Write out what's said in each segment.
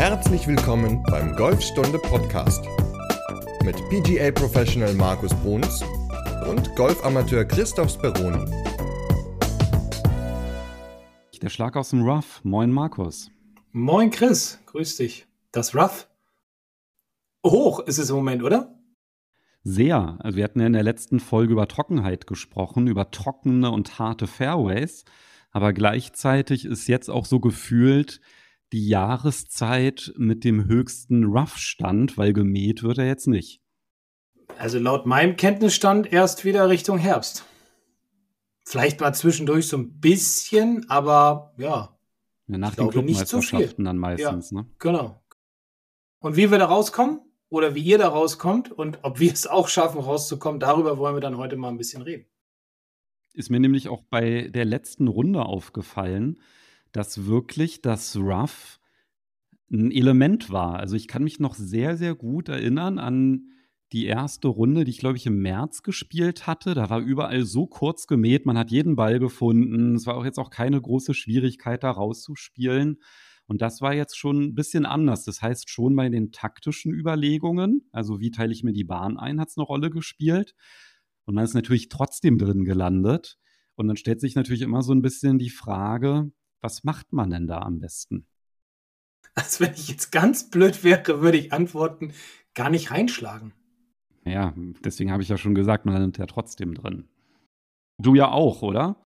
Herzlich willkommen beim Golfstunde Podcast mit PGA Professional Markus Bruns und Golfamateur Christoph Speroni. Der Schlag aus dem Rough. Moin Markus. Moin Chris, grüß dich. Das Rough? Hoch ist es im Moment, oder? Sehr. Also wir hatten ja in der letzten Folge über Trockenheit gesprochen, über trockene und harte Fairways. Aber gleichzeitig ist jetzt auch so gefühlt die Jahreszeit mit dem höchsten Rough-Stand, weil gemäht wird er jetzt nicht. Also laut meinem Kenntnisstand erst wieder Richtung Herbst. Vielleicht mal zwischendurch so ein bisschen, aber ja. ja nach den Clubmeisterschaften so dann meistens, ja, ne? Genau. Und wie wir da rauskommen oder wie ihr da rauskommt und ob wir es auch schaffen, rauszukommen, darüber wollen wir dann heute mal ein bisschen reden. Ist mir nämlich auch bei der letzten Runde aufgefallen, dass wirklich das Rough ein Element war. Also ich kann mich noch sehr, sehr gut erinnern an die erste Runde, die ich, glaube ich, im März gespielt hatte. Da war überall so kurz gemäht, man hat jeden Ball gefunden. Es war auch jetzt auch keine große Schwierigkeit, da rauszuspielen. Und das war jetzt schon ein bisschen anders. Das heißt, schon bei den taktischen Überlegungen, also wie teile ich mir die Bahn ein, hat es eine Rolle gespielt. Und man ist natürlich trotzdem drin gelandet. Und dann stellt sich natürlich immer so ein bisschen die Frage, was macht man denn da am besten? Also wenn ich jetzt ganz blöd wäre, würde ich antworten, gar nicht reinschlagen. Ja, deswegen habe ich ja schon gesagt, man landet ja trotzdem drin. Du ja auch, oder?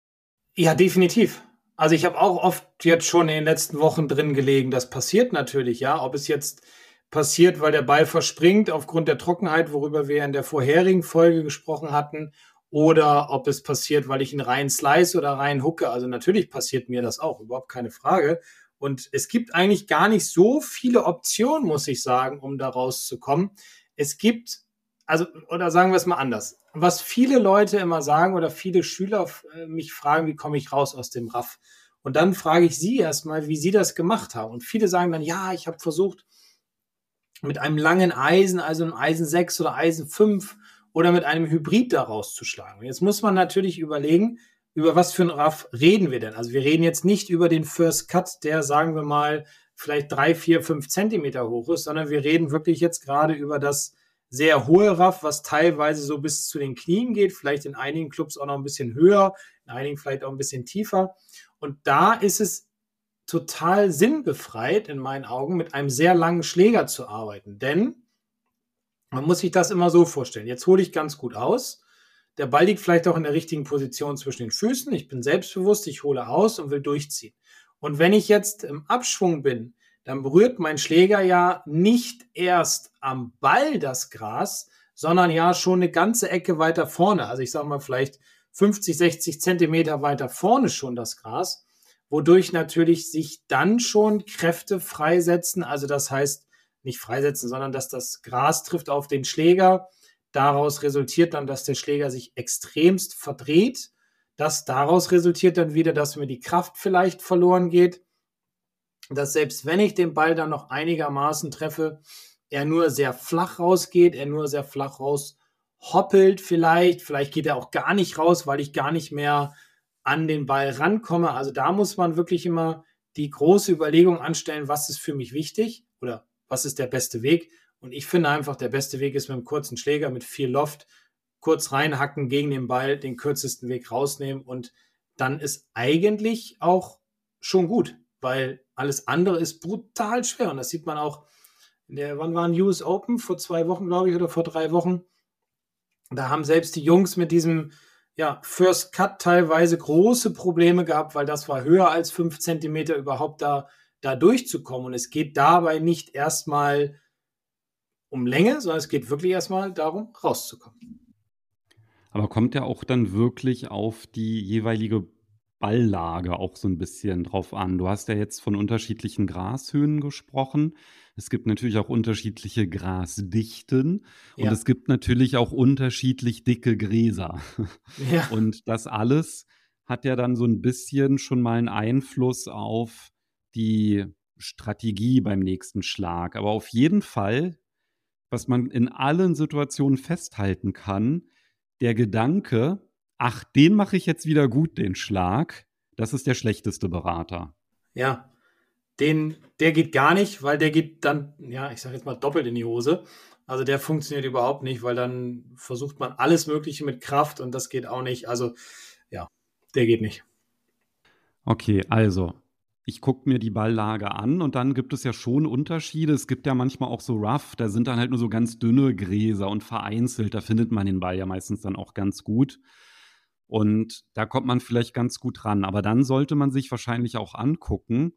Ja, definitiv. Also ich habe auch oft jetzt schon in den letzten Wochen drin gelegen. Das passiert natürlich, ja. Ob es jetzt passiert, weil der Ball verspringt aufgrund der Trockenheit, worüber wir in der vorherigen Folge gesprochen hatten, oder ob es passiert, weil ich ihn rein slice oder rein hucke. Also natürlich passiert mir das auch, überhaupt keine Frage. Und es gibt eigentlich gar nicht so viele Optionen, muss ich sagen, um da rauszukommen. Es gibt, also, oder sagen wir es mal anders. Was viele Leute immer sagen oder viele Schüler äh, mich fragen, wie komme ich raus aus dem Raff? Und dann frage ich sie erstmal, wie sie das gemacht haben. Und viele sagen dann, ja, ich habe versucht, mit einem langen Eisen, also einem Eisen 6 oder Eisen 5 oder mit einem Hybrid da rauszuschlagen. Jetzt muss man natürlich überlegen, über was für ein Raff reden wir denn? Also wir reden jetzt nicht über den First Cut, der, sagen wir mal, vielleicht drei, vier, fünf Zentimeter hoch ist, sondern wir reden wirklich jetzt gerade über das sehr hohe Raff, was teilweise so bis zu den Knien geht, vielleicht in einigen Clubs auch noch ein bisschen höher, in einigen vielleicht auch ein bisschen tiefer. Und da ist es total sinnbefreit in meinen Augen, mit einem sehr langen Schläger zu arbeiten. Denn man muss sich das immer so vorstellen. Jetzt hole ich ganz gut aus. Der Ball liegt vielleicht auch in der richtigen Position zwischen den Füßen. Ich bin selbstbewusst, ich hole aus und will durchziehen. Und wenn ich jetzt im Abschwung bin, dann berührt mein Schläger ja nicht erst am Ball das Gras, sondern ja schon eine ganze Ecke weiter vorne. Also ich sage mal vielleicht 50, 60 Zentimeter weiter vorne schon das Gras wodurch natürlich sich dann schon Kräfte freisetzen. Also das heißt, nicht freisetzen, sondern dass das Gras trifft auf den Schläger. Daraus resultiert dann, dass der Schläger sich extremst verdreht. Das daraus resultiert dann wieder, dass mir die Kraft vielleicht verloren geht. Dass selbst wenn ich den Ball dann noch einigermaßen treffe, er nur sehr flach rausgeht, er nur sehr flach raus hoppelt vielleicht. Vielleicht geht er auch gar nicht raus, weil ich gar nicht mehr an den Ball rankomme. Also da muss man wirklich immer die große Überlegung anstellen, was ist für mich wichtig oder was ist der beste Weg. Und ich finde einfach, der beste Weg ist mit einem kurzen Schläger, mit viel Loft, kurz reinhacken gegen den Ball, den kürzesten Weg rausnehmen und dann ist eigentlich auch schon gut, weil alles andere ist brutal schwer. Und das sieht man auch in der, wann waren US Open? Vor zwei Wochen, glaube ich, oder vor drei Wochen. Da haben selbst die Jungs mit diesem ja, First Cut teilweise große Probleme gehabt, weil das war höher als fünf Zentimeter überhaupt da, da durchzukommen. Und es geht dabei nicht erstmal um Länge, sondern es geht wirklich erstmal darum, rauszukommen. Aber kommt ja auch dann wirklich auf die jeweilige Balllage auch so ein bisschen drauf an. Du hast ja jetzt von unterschiedlichen Grashöhen gesprochen. Es gibt natürlich auch unterschiedliche Grasdichten und ja. es gibt natürlich auch unterschiedlich dicke Gräser. Ja. Und das alles hat ja dann so ein bisschen schon mal einen Einfluss auf die Strategie beim nächsten Schlag. Aber auf jeden Fall, was man in allen Situationen festhalten kann, der Gedanke, ach, den mache ich jetzt wieder gut, den Schlag, das ist der schlechteste Berater. Ja, den, der geht gar nicht, weil der geht dann, ja, ich sage jetzt mal doppelt in die Hose. Also der funktioniert überhaupt nicht, weil dann versucht man alles Mögliche mit Kraft und das geht auch nicht. Also ja, der geht nicht. Okay, also ich gucke mir die Balllage an und dann gibt es ja schon Unterschiede. Es gibt ja manchmal auch so Rough, da sind dann halt nur so ganz dünne Gräser und vereinzelt. Da findet man den Ball ja meistens dann auch ganz gut. Und da kommt man vielleicht ganz gut ran. Aber dann sollte man sich wahrscheinlich auch angucken,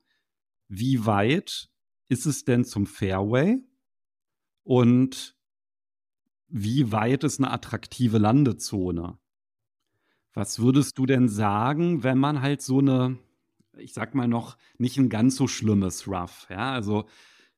wie weit ist es denn zum Fairway und wie weit ist eine attraktive Landezone? Was würdest du denn sagen, wenn man halt so eine, ich sag mal noch, nicht ein ganz so schlimmes Rough, ja, also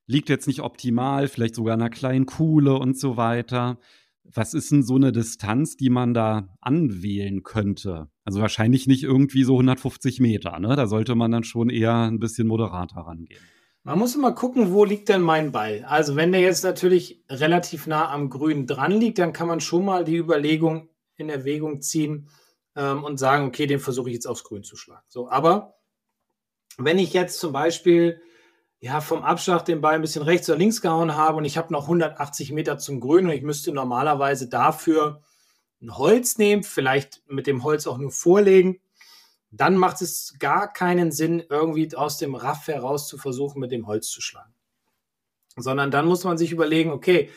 liegt jetzt nicht optimal, vielleicht sogar in einer kleinen Kuhle und so weiter. Was ist denn so eine Distanz, die man da anwählen könnte? Also wahrscheinlich nicht irgendwie so 150 Meter, ne? Da sollte man dann schon eher ein bisschen moderater rangehen. Man muss immer gucken, wo liegt denn mein Ball? Also wenn der jetzt natürlich relativ nah am Grün dran liegt, dann kann man schon mal die Überlegung in Erwägung ziehen ähm, und sagen, okay, den versuche ich jetzt aufs Grün zu schlagen. So, aber wenn ich jetzt zum Beispiel ja, vom Abschlag den Ball ein bisschen rechts oder links gehauen habe und ich habe noch 180 Meter zum Grün und ich müsste normalerweise dafür ein Holz nehmen, vielleicht mit dem Holz auch nur vorlegen, dann macht es gar keinen Sinn, irgendwie aus dem Raff heraus zu versuchen, mit dem Holz zu schlagen. Sondern dann muss man sich überlegen, okay,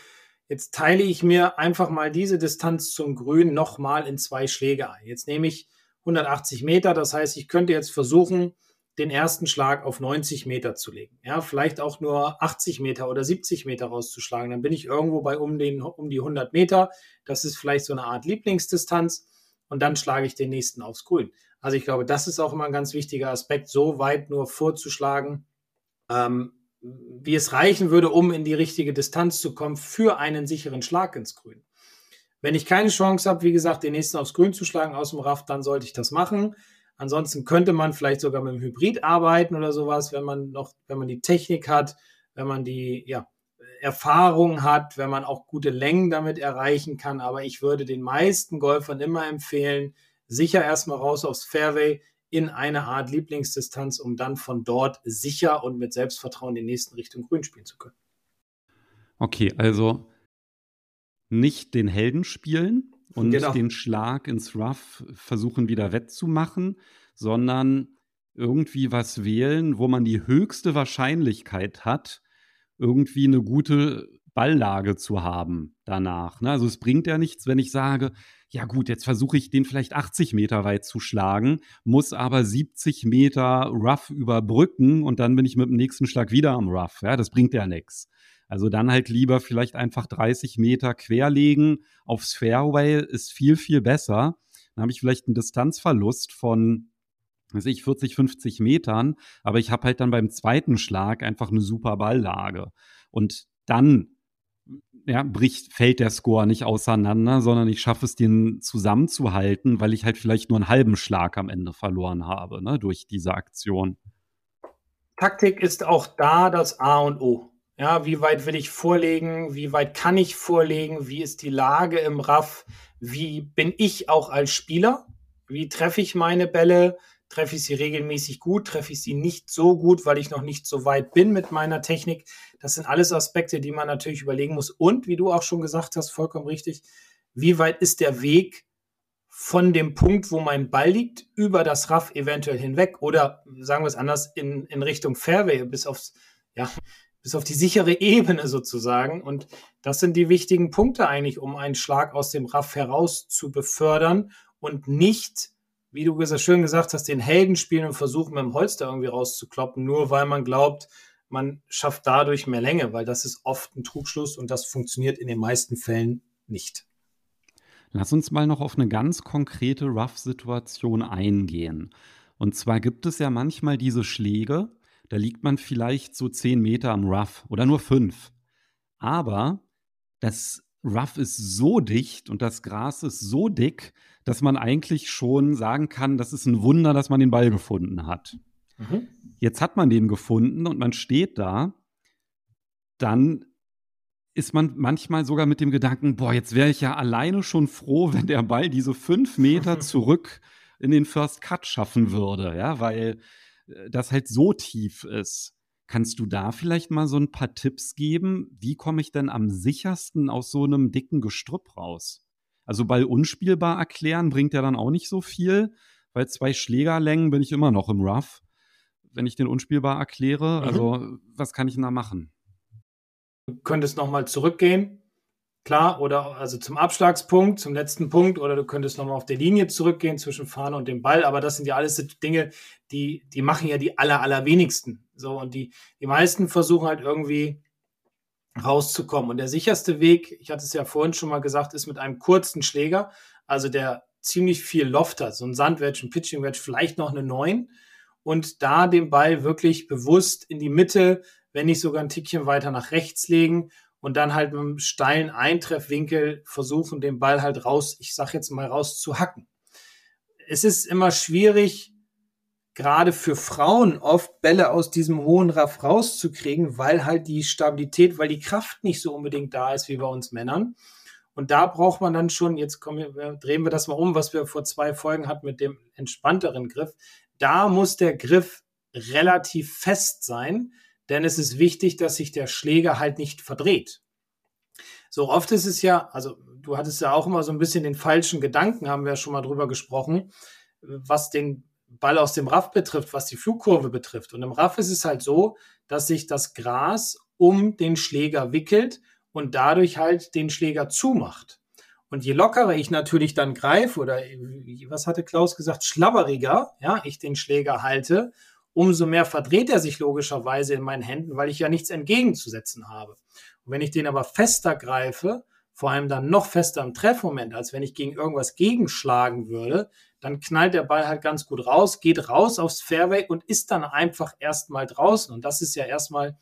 jetzt teile ich mir einfach mal diese Distanz zum Grün nochmal in zwei Schläge ein. Jetzt nehme ich 180 Meter, das heißt, ich könnte jetzt versuchen, den ersten Schlag auf 90 Meter zu legen. Ja, vielleicht auch nur 80 Meter oder 70 Meter rauszuschlagen. Dann bin ich irgendwo bei um, den, um die 100 Meter. Das ist vielleicht so eine Art Lieblingsdistanz. Und dann schlage ich den nächsten aufs Grün. Also ich glaube, das ist auch immer ein ganz wichtiger Aspekt, so weit nur vorzuschlagen, ähm, wie es reichen würde, um in die richtige Distanz zu kommen für einen sicheren Schlag ins Grün. Wenn ich keine Chance habe, wie gesagt, den nächsten aufs Grün zu schlagen aus dem Raff, dann sollte ich das machen. Ansonsten könnte man vielleicht sogar mit dem Hybrid arbeiten oder sowas, wenn man noch, wenn man die Technik hat, wenn man die ja, Erfahrung hat, wenn man auch gute Längen damit erreichen kann. Aber ich würde den meisten Golfern immer empfehlen, sicher erstmal raus aufs Fairway in eine Art Lieblingsdistanz, um dann von dort sicher und mit Selbstvertrauen die nächsten Richtung Grün spielen zu können. Okay, also nicht den Helden spielen, und genau. den Schlag ins Rough versuchen wieder wettzumachen, sondern irgendwie was wählen, wo man die höchste Wahrscheinlichkeit hat, irgendwie eine gute Balllage zu haben danach. Ne? Also es bringt ja nichts, wenn ich sage, ja gut, jetzt versuche ich den vielleicht 80 Meter weit zu schlagen, muss aber 70 Meter Rough überbrücken und dann bin ich mit dem nächsten Schlag wieder am Rough. Ja, das bringt ja nichts. Also dann halt lieber vielleicht einfach 30 Meter querlegen aufs Fairway ist viel, viel besser. Dann habe ich vielleicht einen Distanzverlust von, weiß ich, 40, 50 Metern, aber ich habe halt dann beim zweiten Schlag einfach eine super Balllage. Und dann ja, bricht, fällt der Score nicht auseinander, sondern ich schaffe es, den zusammenzuhalten, weil ich halt vielleicht nur einen halben Schlag am Ende verloren habe, ne, durch diese Aktion. Taktik ist auch da das A und O. Ja, wie weit will ich vorlegen? Wie weit kann ich vorlegen? Wie ist die Lage im Raff? Wie bin ich auch als Spieler? Wie treffe ich meine Bälle? Treffe ich sie regelmäßig gut? Treffe ich sie nicht so gut, weil ich noch nicht so weit bin mit meiner Technik? Das sind alles Aspekte, die man natürlich überlegen muss. Und wie du auch schon gesagt hast, vollkommen richtig, wie weit ist der Weg von dem Punkt, wo mein Ball liegt, über das Raff eventuell hinweg oder sagen wir es anders, in, in Richtung Fairway bis aufs, ja, bis auf die sichere Ebene sozusagen. Und das sind die wichtigen Punkte eigentlich, um einen Schlag aus dem Raff heraus zu befördern und nicht, wie du schön gesagt hast, den Helden spielen und versuchen, mit dem Holster irgendwie rauszukloppen, nur weil man glaubt, man schafft dadurch mehr Länge, weil das ist oft ein Trugschluss und das funktioniert in den meisten Fällen nicht. Lass uns mal noch auf eine ganz konkrete Rough-Situation eingehen. Und zwar gibt es ja manchmal diese Schläge, da liegt man vielleicht so zehn Meter am Rough oder nur fünf. Aber das Rough ist so dicht und das Gras ist so dick, dass man eigentlich schon sagen kann, das ist ein Wunder, dass man den Ball gefunden hat. Mhm. Jetzt hat man den gefunden und man steht da, dann ist man manchmal sogar mit dem Gedanken, boah, jetzt wäre ich ja alleine schon froh, wenn der Ball diese fünf Meter zurück in den First Cut schaffen würde, ja, weil das halt so tief ist. Kannst du da vielleicht mal so ein paar Tipps geben? Wie komme ich denn am sichersten aus so einem dicken Gestrüpp raus? Also Ball unspielbar erklären bringt ja dann auch nicht so viel, weil zwei Schlägerlängen bin ich immer noch im Rough, wenn ich den unspielbar erkläre. Mhm. Also was kann ich denn da machen? Du könntest nochmal zurückgehen, Klar, oder also zum Abschlagspunkt, zum letzten Punkt, oder du könntest nochmal auf der Linie zurückgehen zwischen Fahne und dem Ball, aber das sind ja alles Dinge, die, die machen ja die aller, allerwenigsten. So, und die, die meisten versuchen halt irgendwie rauszukommen. Und der sicherste Weg, ich hatte es ja vorhin schon mal gesagt, ist mit einem kurzen Schläger, also der ziemlich viel Loft hat, so ein Sandwedge, ein Pitching Wedge, vielleicht noch eine 9 und da den Ball wirklich bewusst in die Mitte, wenn nicht sogar ein Tickchen weiter nach rechts legen und dann halt mit einem steilen Eintreffwinkel versuchen, den Ball halt raus, ich sag jetzt mal raus zu hacken. Es ist immer schwierig, gerade für Frauen oft Bälle aus diesem hohen Raff rauszukriegen, weil halt die Stabilität, weil die Kraft nicht so unbedingt da ist wie bei uns Männern. Und da braucht man dann schon, jetzt kommen wir, drehen wir das mal um, was wir vor zwei Folgen hatten mit dem entspannteren Griff. Da muss der Griff relativ fest sein, denn es ist wichtig, dass sich der Schläger halt nicht verdreht. So oft ist es ja, also du hattest ja auch immer so ein bisschen den falschen Gedanken, haben wir ja schon mal drüber gesprochen, was den Ball aus dem Raff betrifft, was die Flugkurve betrifft. Und im Raff ist es halt so, dass sich das Gras um den Schläger wickelt und dadurch halt den Schläger zumacht. Und je lockerer ich natürlich dann greife oder was hatte Klaus gesagt, schlabberiger, ja, ich den Schläger halte, umso mehr verdreht er sich logischerweise in meinen Händen, weil ich ja nichts entgegenzusetzen habe. Und wenn ich den aber fester greife, vor allem dann noch fester im Treffmoment, als wenn ich gegen irgendwas gegenschlagen würde, dann knallt der Ball halt ganz gut raus, geht raus aufs Fairway und ist dann einfach erstmal draußen. Und das ist ja erstmal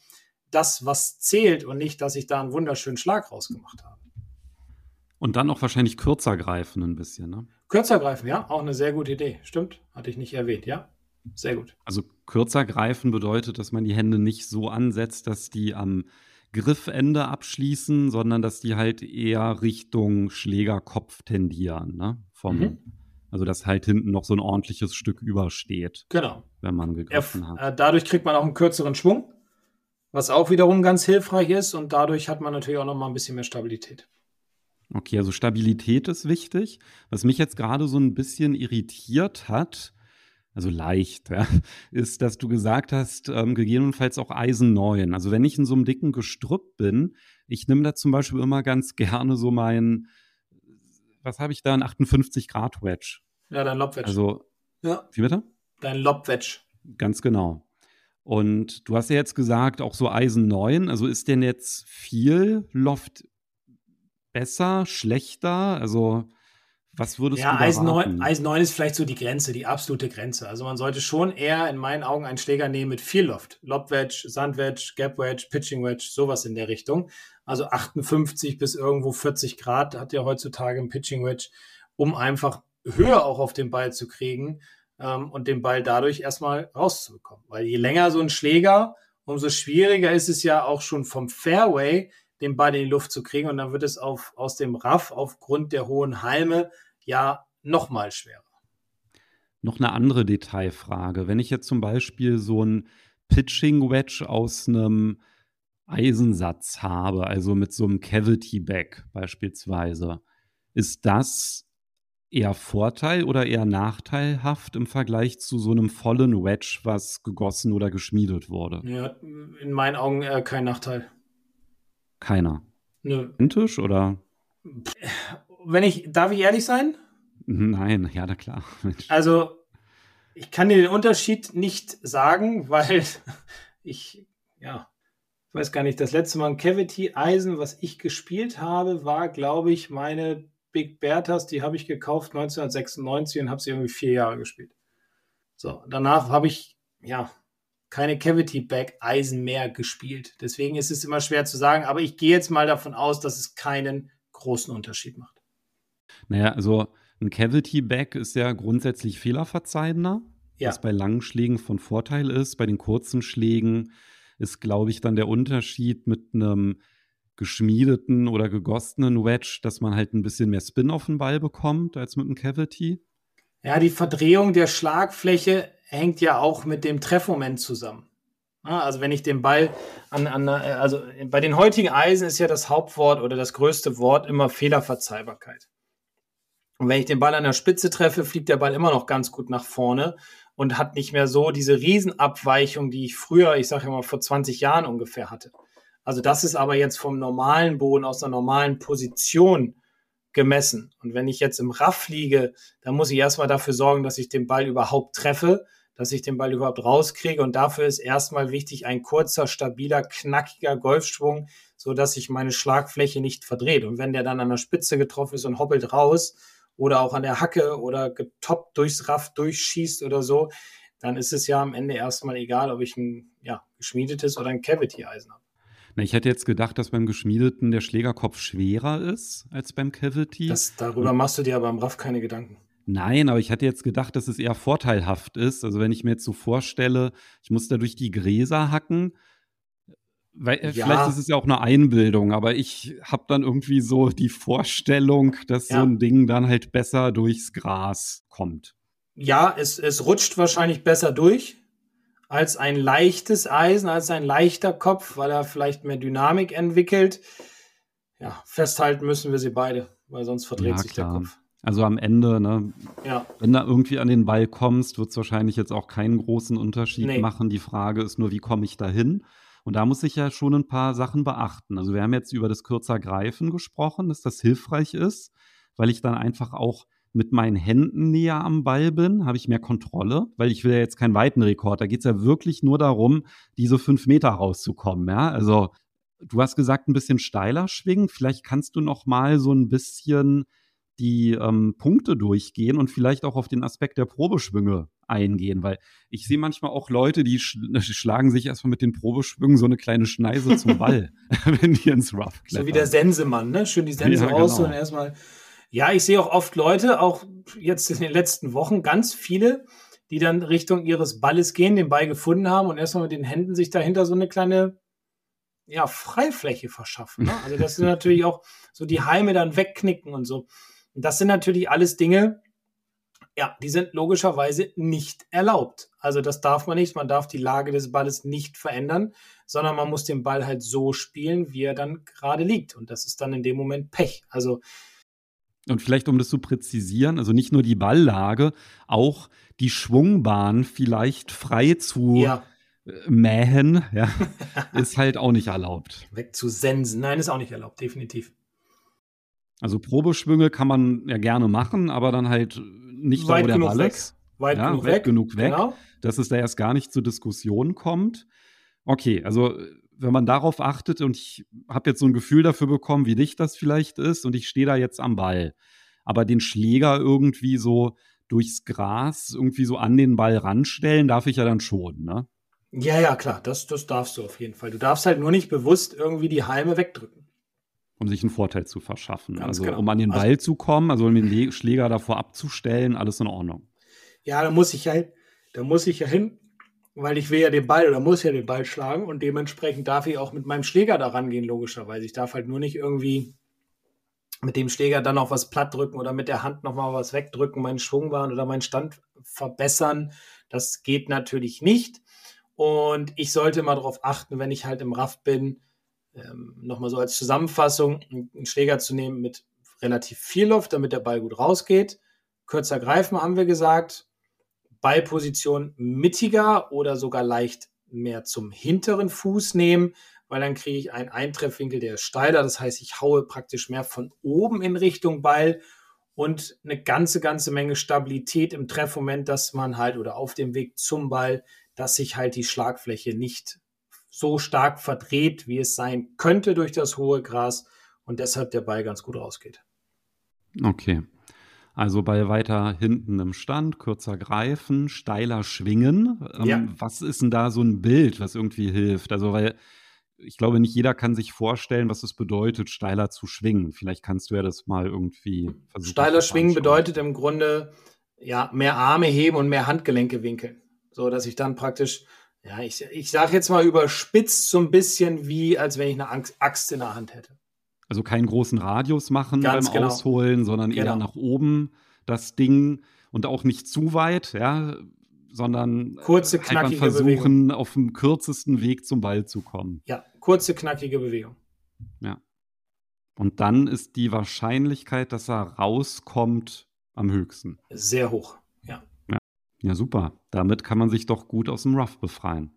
das, was zählt und nicht, dass ich da einen wunderschönen Schlag rausgemacht habe. Und dann auch wahrscheinlich kürzer greifen ein bisschen, ne? Kürzer greifen, ja, auch eine sehr gute Idee. Stimmt, hatte ich nicht erwähnt, ja. Sehr gut. Also kürzer greifen bedeutet, dass man die Hände nicht so ansetzt, dass die am Griffende abschließen, sondern dass die halt eher Richtung Schlägerkopf tendieren, ne? Vom, mhm. Also dass halt hinten noch so ein ordentliches Stück übersteht. Genau. Wenn man gegriffen er, hat. Äh, dadurch kriegt man auch einen kürzeren Schwung, was auch wiederum ganz hilfreich ist und dadurch hat man natürlich auch noch mal ein bisschen mehr Stabilität. Okay, also Stabilität ist wichtig. Was mich jetzt gerade so ein bisschen irritiert hat, also leicht, ja, ist, dass du gesagt hast, ähm, gegebenenfalls auch Eisen 9. Also wenn ich in so einem dicken Gestrüpp bin, ich nehme da zum Beispiel immer ganz gerne so mein, was habe ich da, ein 58 Grad Wedge. Ja, dein Lobwedge. Also, ja. wie bitte? Dein Lobwedge. Ganz genau. Und du hast ja jetzt gesagt, auch so Eisen 9. Also ist denn jetzt viel Loft besser, schlechter? Also was würdest ja, du da Eisen 9, Eisen 9 ist vielleicht so die Grenze, die absolute Grenze. Also man sollte schon eher in meinen Augen einen Schläger nehmen mit viel Loft. Lob Wedge, Sand Wedge, Gap Wedge, Pitching Wedge, sowas in der Richtung. Also 58 bis irgendwo 40 Grad hat ja heutzutage ein Pitching Wedge, um einfach höher auch auf den Ball zu kriegen ähm, und den Ball dadurch erstmal rauszubekommen. Weil je länger so ein Schläger, umso schwieriger ist es ja auch schon vom Fairway den Ball in die Luft zu kriegen und dann wird es auf, aus dem Raff aufgrund der hohen Halme ja noch mal schwerer. Noch eine andere Detailfrage. Wenn ich jetzt zum Beispiel so ein Pitching Wedge aus einem Eisensatz habe, also mit so einem Cavity Back beispielsweise, ist das eher Vorteil oder eher nachteilhaft im Vergleich zu so einem vollen Wedge, was gegossen oder geschmiedet wurde? Ja, in meinen Augen eher kein Nachteil. Keiner. Nö. Identisch oder? Wenn ich, darf ich ehrlich sein? Nein, ja, na klar. Also, ich kann dir den Unterschied nicht sagen, weil ich, ja, ich weiß gar nicht, das letzte Mal ein Cavity Eisen, was ich gespielt habe, war, glaube ich, meine Big Berthas, die habe ich gekauft 1996 und habe sie irgendwie vier Jahre gespielt. So, danach habe ich, ja, keine Cavity Back Eisen mehr gespielt. Deswegen ist es immer schwer zu sagen, aber ich gehe jetzt mal davon aus, dass es keinen großen Unterschied macht. Naja, also ein Cavity Back ist ja grundsätzlich fehlerverzeihender, ja. was bei langen Schlägen von Vorteil ist. Bei den kurzen Schlägen ist, glaube ich, dann der Unterschied mit einem geschmiedeten oder gegossenen Wedge, dass man halt ein bisschen mehr Spin auf den Ball bekommt als mit einem Cavity. Ja, die Verdrehung der Schlagfläche hängt ja auch mit dem Treffmoment zusammen. Also wenn ich den Ball an, an, also bei den heutigen Eisen ist ja das Hauptwort oder das größte Wort immer Fehlerverzeihbarkeit. Und wenn ich den Ball an der Spitze treffe, fliegt der Ball immer noch ganz gut nach vorne und hat nicht mehr so diese Riesenabweichung, die ich früher, ich sage mal vor 20 Jahren ungefähr hatte. Also das ist aber jetzt vom normalen Boden aus einer normalen Position gemessen. Und wenn ich jetzt im Raff liege, dann muss ich erstmal dafür sorgen, dass ich den Ball überhaupt treffe dass ich den Ball überhaupt rauskriege. Und dafür ist erstmal wichtig ein kurzer, stabiler, knackiger Golfschwung, so dass sich meine Schlagfläche nicht verdreht. Und wenn der dann an der Spitze getroffen ist und hoppelt raus oder auch an der Hacke oder getoppt durchs Raff durchschießt oder so, dann ist es ja am Ende erstmal egal, ob ich ein ja, geschmiedetes oder ein Cavity-Eisen habe. Na, ich hätte jetzt gedacht, dass beim Geschmiedeten der Schlägerkopf schwerer ist als beim Cavity. Das, darüber machst du dir aber im Raff keine Gedanken. Nein, aber ich hatte jetzt gedacht, dass es eher vorteilhaft ist. Also wenn ich mir jetzt so vorstelle, ich muss da durch die Gräser hacken, weil, äh, ja. vielleicht ist es ja auch eine Einbildung, aber ich habe dann irgendwie so die Vorstellung, dass ja. so ein Ding dann halt besser durchs Gras kommt. Ja, es, es rutscht wahrscheinlich besser durch als ein leichtes Eisen, als ein leichter Kopf, weil er vielleicht mehr Dynamik entwickelt. Ja, festhalten müssen wir sie beide, weil sonst verdreht ja, sich klar. der Kopf. Also am Ende, ne, ja. wenn da irgendwie an den Ball kommst, wird es wahrscheinlich jetzt auch keinen großen Unterschied nee. machen. Die Frage ist nur, wie komme ich da hin? Und da muss ich ja schon ein paar Sachen beachten. Also wir haben jetzt über das kürzer Greifen gesprochen, dass das hilfreich ist, weil ich dann einfach auch mit meinen Händen näher am Ball bin, habe ich mehr Kontrolle, weil ich will ja jetzt keinen weiten Rekord. Da geht es ja wirklich nur darum, diese fünf Meter rauszukommen. Ja? Also du hast gesagt, ein bisschen steiler schwingen. Vielleicht kannst du noch mal so ein bisschen die ähm, Punkte durchgehen und vielleicht auch auf den Aspekt der Probeschwünge eingehen, weil ich sehe manchmal auch Leute, die sch schlagen sich erstmal mit den Probeschwüngen so eine kleine Schneise zum Ball, wenn die ins Rough klettern. So wie der Sensemann, ne? Schön die Sense ja, raus genau. und erstmal. Ja, ich sehe auch oft Leute, auch jetzt in den letzten Wochen, ganz viele, die dann Richtung ihres Balles gehen, den Ball gefunden haben und erstmal mit den Händen sich dahinter so eine kleine ja, Freifläche verschaffen. Ne? Also das sind natürlich auch so die Heime dann wegknicken und so. Das sind natürlich alles Dinge, ja, die sind logischerweise nicht erlaubt. Also das darf man nicht. Man darf die Lage des Balles nicht verändern, sondern man muss den Ball halt so spielen, wie er dann gerade liegt. Und das ist dann in dem Moment Pech. Also und vielleicht, um das zu präzisieren, also nicht nur die Balllage, auch die Schwungbahn vielleicht frei zu ja. Äh, mähen, ja, ist halt auch nicht erlaubt. Wegzusensen, nein, ist auch nicht erlaubt, definitiv. Also Probeschwünge kann man ja gerne machen, aber dann halt nicht weit da, wo der Ball weg. ist. Weit ja, genug weit weg. genug weg, genau. dass es da erst gar nicht zur Diskussion kommt. Okay, also wenn man darauf achtet und ich habe jetzt so ein Gefühl dafür bekommen, wie dicht das vielleicht ist und ich stehe da jetzt am Ball, aber den Schläger irgendwie so durchs Gras irgendwie so an den Ball ranstellen, darf ich ja dann schon, ne? Ja, ja, klar, das, das darfst du auf jeden Fall. Du darfst halt nur nicht bewusst irgendwie die Halme wegdrücken um sich einen Vorteil zu verschaffen. Ganz also genau. um an den also Ball also, zu kommen, also um den Schläger davor abzustellen, alles in Ordnung. Ja, da muss ich ja hin, da muss ich ja hin, weil ich will ja den Ball oder muss ja den Ball schlagen und dementsprechend darf ich auch mit meinem Schläger da rangehen, logischerweise. Ich darf halt nur nicht irgendwie mit dem Schläger dann noch was platt drücken oder mit der Hand noch mal was wegdrücken, meinen Schwungbahn oder meinen Stand verbessern. Das geht natürlich nicht. Und ich sollte mal darauf achten, wenn ich halt im Raff bin, ähm, nochmal so als Zusammenfassung, einen Schläger zu nehmen mit relativ viel Luft, damit der Ball gut rausgeht. Kürzer greifen haben wir gesagt. Ballposition mittiger oder sogar leicht mehr zum hinteren Fuß nehmen, weil dann kriege ich einen Eintreffwinkel, der ist steiler. Das heißt, ich haue praktisch mehr von oben in Richtung Ball und eine ganze, ganze Menge Stabilität im Treffmoment, dass man halt oder auf dem Weg zum Ball, dass sich halt die Schlagfläche nicht so stark verdreht, wie es sein könnte durch das hohe Gras und deshalb der Ball ganz gut rausgeht. Okay. Also bei weiter hinten im Stand, kürzer greifen, steiler schwingen. Ähm, ja. Was ist denn da so ein Bild, was irgendwie hilft? Also, weil ich glaube, nicht jeder kann sich vorstellen, was es bedeutet, steiler zu schwingen. Vielleicht kannst du ja das mal irgendwie versuchen. Steiler schwingen bedeutet im Grunde ja mehr Arme heben und mehr Handgelenke winkeln. So dass ich dann praktisch ja, ich, ich sage jetzt mal überspitzt so ein bisschen wie, als wenn ich eine Axt in der Hand hätte. Also keinen großen Radius machen Ganz beim genau. Ausholen, sondern genau. eher nach oben das Ding und auch nicht zu weit, ja. sondern kurze, knackige halt versuchen, Bewegung. auf dem kürzesten Weg zum Ball zu kommen. Ja, kurze, knackige Bewegung. Ja. Und dann ist die Wahrscheinlichkeit, dass er rauskommt, am höchsten. Sehr hoch, ja. Super. Damit kann man sich doch gut aus dem Rough befreien.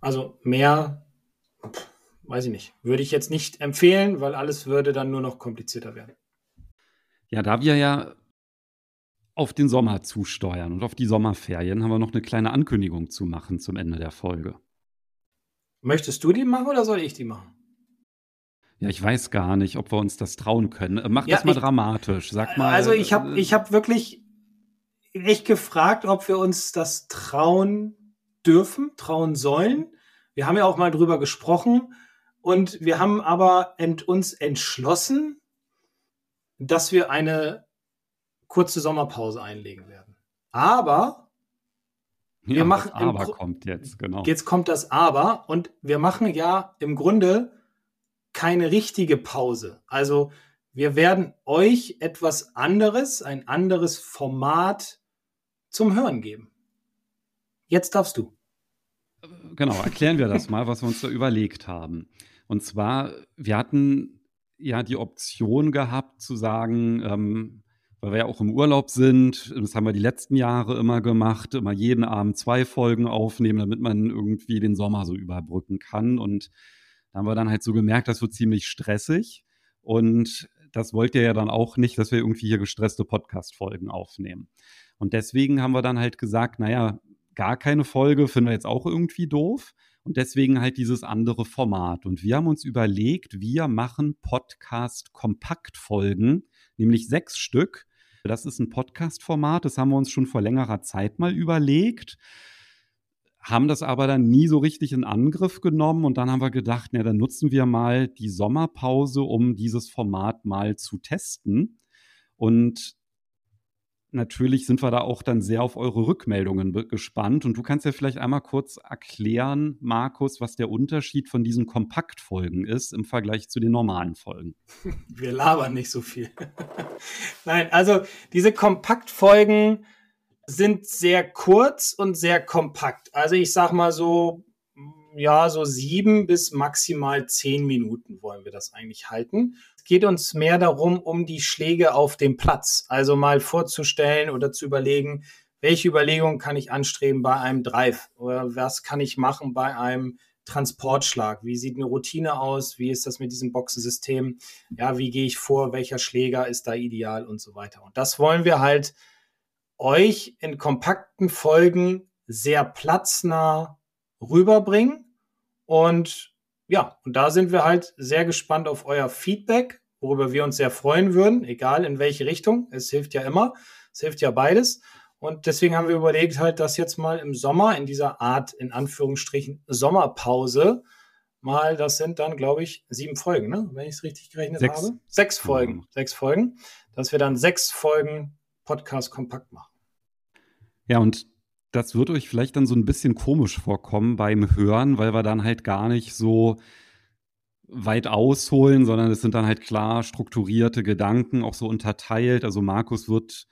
Also mehr, weiß ich nicht, würde ich jetzt nicht empfehlen, weil alles würde dann nur noch komplizierter werden. Ja, da wir ja auf den Sommer zusteuern und auf die Sommerferien, haben wir noch eine kleine Ankündigung zu machen zum Ende der Folge. Möchtest du die machen oder soll ich die machen? Ja, ich weiß gar nicht, ob wir uns das trauen können. Äh, mach ja, das mal ich, dramatisch. Sag mal. Also ich habe äh, ich hab wirklich echt gefragt, ob wir uns das trauen dürfen, trauen sollen. Wir haben ja auch mal drüber gesprochen und wir haben aber ent, uns entschlossen, dass wir eine kurze Sommerpause einlegen werden. Aber ja, wir machen. aber kommt jetzt, genau. Jetzt kommt das Aber und wir machen ja im Grunde keine richtige Pause. Also wir werden euch etwas anderes, ein anderes Format zum Hören geben. Jetzt darfst du. Genau, erklären wir das mal, was wir uns da überlegt haben. Und zwar, wir hatten ja die Option gehabt zu sagen, ähm, weil wir ja auch im Urlaub sind, das haben wir die letzten Jahre immer gemacht, immer jeden Abend zwei Folgen aufnehmen, damit man irgendwie den Sommer so überbrücken kann. Und da haben wir dann halt so gemerkt, das wird ziemlich stressig. Und das wollt ihr ja dann auch nicht, dass wir irgendwie hier gestresste Podcast-Folgen aufnehmen. Und deswegen haben wir dann halt gesagt, naja, gar keine Folge finden wir jetzt auch irgendwie doof. Und deswegen halt dieses andere Format. Und wir haben uns überlegt, wir machen Podcast-Kompaktfolgen, nämlich sechs Stück. Das ist ein Podcast-Format, das haben wir uns schon vor längerer Zeit mal überlegt haben das aber dann nie so richtig in Angriff genommen und dann haben wir gedacht, na, dann nutzen wir mal die Sommerpause, um dieses Format mal zu testen. Und natürlich sind wir da auch dann sehr auf eure Rückmeldungen gespannt. Und du kannst ja vielleicht einmal kurz erklären, Markus, was der Unterschied von diesen Kompaktfolgen ist im Vergleich zu den normalen Folgen. Wir labern nicht so viel. Nein, also diese Kompaktfolgen sind sehr kurz und sehr kompakt. Also ich sag mal so, ja, so sieben bis maximal zehn Minuten wollen wir das eigentlich halten. Es geht uns mehr darum, um die Schläge auf dem Platz. Also mal vorzustellen oder zu überlegen, welche Überlegungen kann ich anstreben bei einem Drive oder was kann ich machen bei einem Transportschlag? Wie sieht eine Routine aus? Wie ist das mit diesem Boxensystem? Ja, wie gehe ich vor? Welcher Schläger ist da ideal und so weiter? Und das wollen wir halt euch in kompakten Folgen sehr platznah rüberbringen. Und ja, und da sind wir halt sehr gespannt auf euer Feedback, worüber wir uns sehr freuen würden, egal in welche Richtung. Es hilft ja immer. Es hilft ja beides. Und deswegen haben wir überlegt, halt das jetzt mal im Sommer in dieser Art, in Anführungsstrichen, Sommerpause mal, das sind dann, glaube ich, sieben Folgen, ne? wenn ich es richtig gerechnet sechs. habe. Sechs Folgen. Mhm. Sechs Folgen. Dass wir dann sechs Folgen Podcast kompakt machen. Ja, und das wird euch vielleicht dann so ein bisschen komisch vorkommen beim Hören, weil wir dann halt gar nicht so weit ausholen, sondern es sind dann halt klar strukturierte Gedanken, auch so unterteilt. Also Markus wird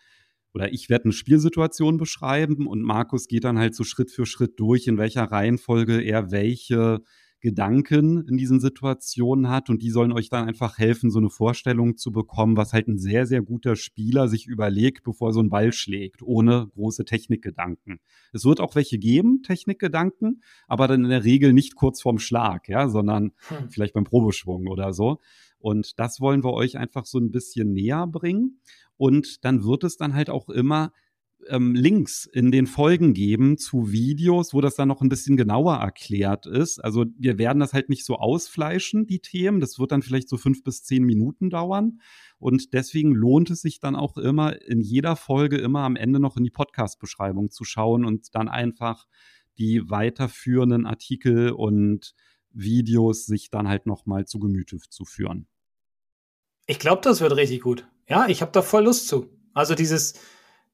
oder ich werde eine Spielsituation beschreiben und Markus geht dann halt so Schritt für Schritt durch, in welcher Reihenfolge er welche Gedanken in diesen Situationen hat und die sollen euch dann einfach helfen, so eine Vorstellung zu bekommen, was halt ein sehr, sehr guter Spieler sich überlegt, bevor er so einen Ball schlägt, ohne große Technikgedanken. Es wird auch welche geben, Technikgedanken, aber dann in der Regel nicht kurz vorm Schlag, ja, sondern hm. vielleicht beim Probeschwung oder so. Und das wollen wir euch einfach so ein bisschen näher bringen. Und dann wird es dann halt auch immer ähm, Links in den Folgen geben zu Videos, wo das dann noch ein bisschen genauer erklärt ist. Also wir werden das halt nicht so ausfleischen, die Themen. Das wird dann vielleicht so fünf bis zehn Minuten dauern. Und deswegen lohnt es sich dann auch immer in jeder Folge immer am Ende noch in die Podcast-Beschreibung zu schauen und dann einfach die weiterführenden Artikel und Videos sich dann halt nochmal zu Gemüte zu führen. Ich glaube, das wird richtig gut. Ja, ich habe da voll Lust zu. Also dieses,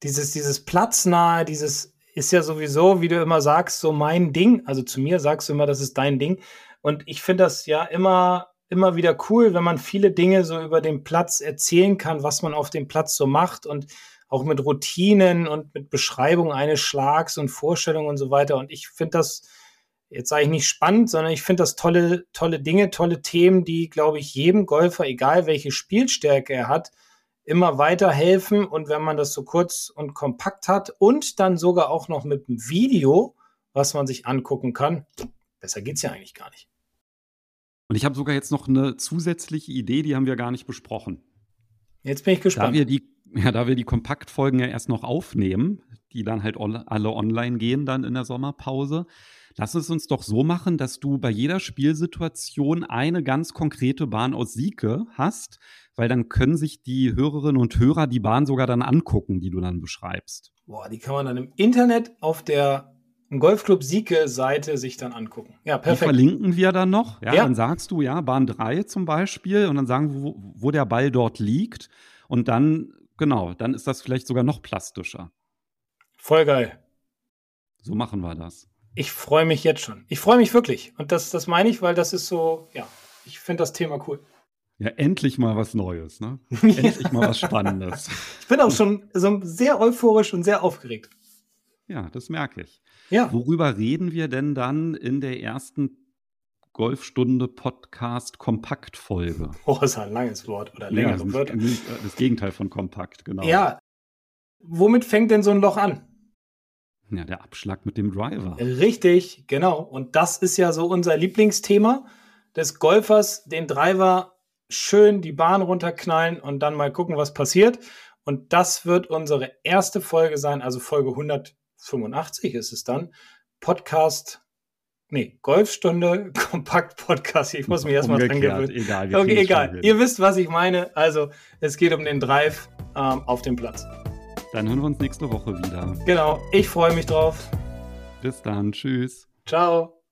dieses, dieses Platznahe, dieses ist ja sowieso, wie du immer sagst, so mein Ding. Also zu mir sagst du immer, das ist dein Ding. Und ich finde das ja immer, immer wieder cool, wenn man viele Dinge so über den Platz erzählen kann, was man auf dem Platz so macht und auch mit Routinen und mit Beschreibung eines Schlags und Vorstellungen und so weiter. Und ich finde das, jetzt sage ich nicht spannend, sondern ich finde das tolle, tolle Dinge, tolle Themen, die, glaube ich, jedem Golfer, egal welche Spielstärke er hat, immer weiterhelfen. Und wenn man das so kurz und kompakt hat und dann sogar auch noch mit einem Video, was man sich angucken kann, besser geht es ja eigentlich gar nicht. Und ich habe sogar jetzt noch eine zusätzliche Idee, die haben wir gar nicht besprochen. Jetzt bin ich gespannt. Da wir die, ja, da wir die Kompaktfolgen ja erst noch aufnehmen, die dann halt alle online gehen dann in der Sommerpause, lass es uns doch so machen, dass du bei jeder Spielsituation eine ganz konkrete Bahn aus Sieke hast, weil dann können sich die Hörerinnen und Hörer die Bahn sogar dann angucken, die du dann beschreibst. Boah, die kann man dann im Internet auf der Golfclub Sieke-Seite sich dann angucken. Ja, perfekt. Die verlinken wir dann noch. Ja, Ja. Dann sagst du, ja, Bahn 3 zum Beispiel und dann sagen, wir, wo, wo der Ball dort liegt. Und dann, genau, dann ist das vielleicht sogar noch plastischer. Voll geil. So machen wir das. Ich freue mich jetzt schon. Ich freue mich wirklich. Und das, das meine ich, weil das ist so, ja, ich finde das Thema cool. Ja, endlich mal was Neues, ne? Endlich mal was Spannendes. Ich bin auch schon so sehr euphorisch und sehr aufgeregt. Ja, das merke ich. Ja, Worüber reden wir denn dann in der ersten Golfstunde Podcast Kompaktfolge? oh, ist ein langes Wort oder Ja, längere das, Wörter. das Gegenteil von kompakt, genau. Ja, womit fängt denn so ein Loch an? Ja, der Abschlag mit dem Driver. Richtig, genau. Und das ist ja so unser Lieblingsthema des Golfers, den Driver schön die Bahn runterknallen und dann mal gucken, was passiert. Und das wird unsere erste Folge sein, also Folge 185 ist es dann. Podcast, nee, Golfstunde, Kompakt-Podcast. Ich muss mich erstmal dran gewöhnen. Egal, wir Okay, egal. Ihr wisst, was ich meine. Also, es geht um den Drive ähm, auf dem Platz. Dann hören wir uns nächste Woche wieder. Genau, ich freue mich drauf. Bis dann. Tschüss. Ciao.